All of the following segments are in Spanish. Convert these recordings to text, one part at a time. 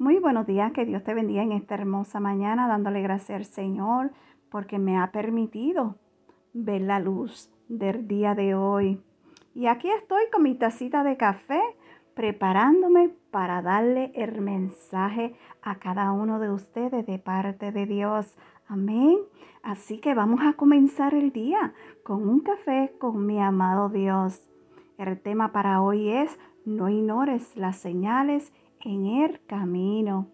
Muy buenos días, que Dios te bendiga en esta hermosa mañana, dándole gracias al Señor porque me ha permitido ver la luz del día de hoy. Y aquí estoy con mi tacita de café, preparándome para darle el mensaje a cada uno de ustedes de parte de Dios. Amén. Así que vamos a comenzar el día con un café con mi amado Dios. El tema para hoy es no ignores las señales en el camino.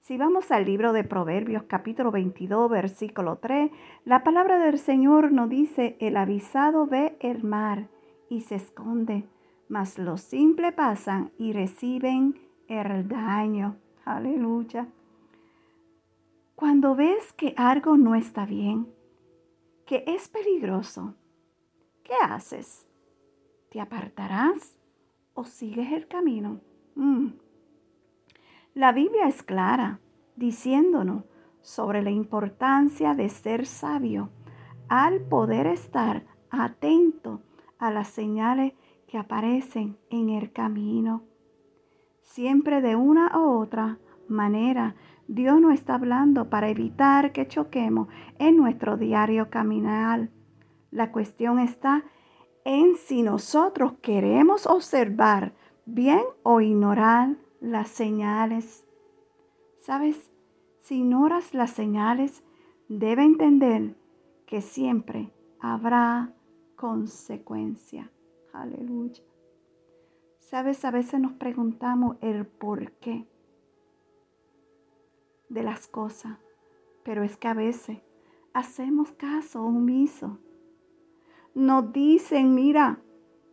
Si vamos al libro de Proverbios capítulo 22 versículo 3, la palabra del Señor nos dice, el avisado ve el mar y se esconde, mas los simples pasan y reciben el daño. Aleluya. Cuando ves que algo no está bien, que es peligroso, ¿qué haces? ¿Te apartarás o sigues el camino? Mm. La Biblia es clara, diciéndonos sobre la importancia de ser sabio al poder estar atento a las señales que aparecen en el camino. Siempre de una u otra manera, Dios nos está hablando para evitar que choquemos en nuestro diario caminar. La cuestión está en si nosotros queremos observar bien o ignorar las señales. ¿Sabes? Si ignoras las señales, debe entender que siempre habrá consecuencia. Aleluya. ¿Sabes? A veces nos preguntamos el por qué de las cosas, pero es que a veces hacemos caso omiso. Nos dicen, mira,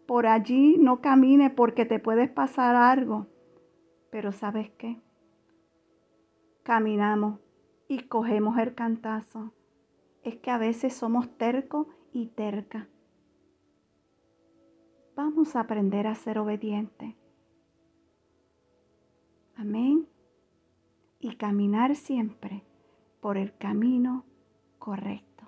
por allí no camine porque te puedes pasar algo. Pero ¿sabes qué? Caminamos y cogemos el cantazo. Es que a veces somos tercos y terca. Vamos a aprender a ser obedientes. Amén. Y caminar siempre por el camino correcto.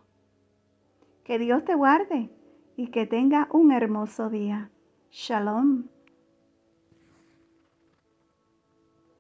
Que Dios te guarde y que tenga un hermoso día. Shalom.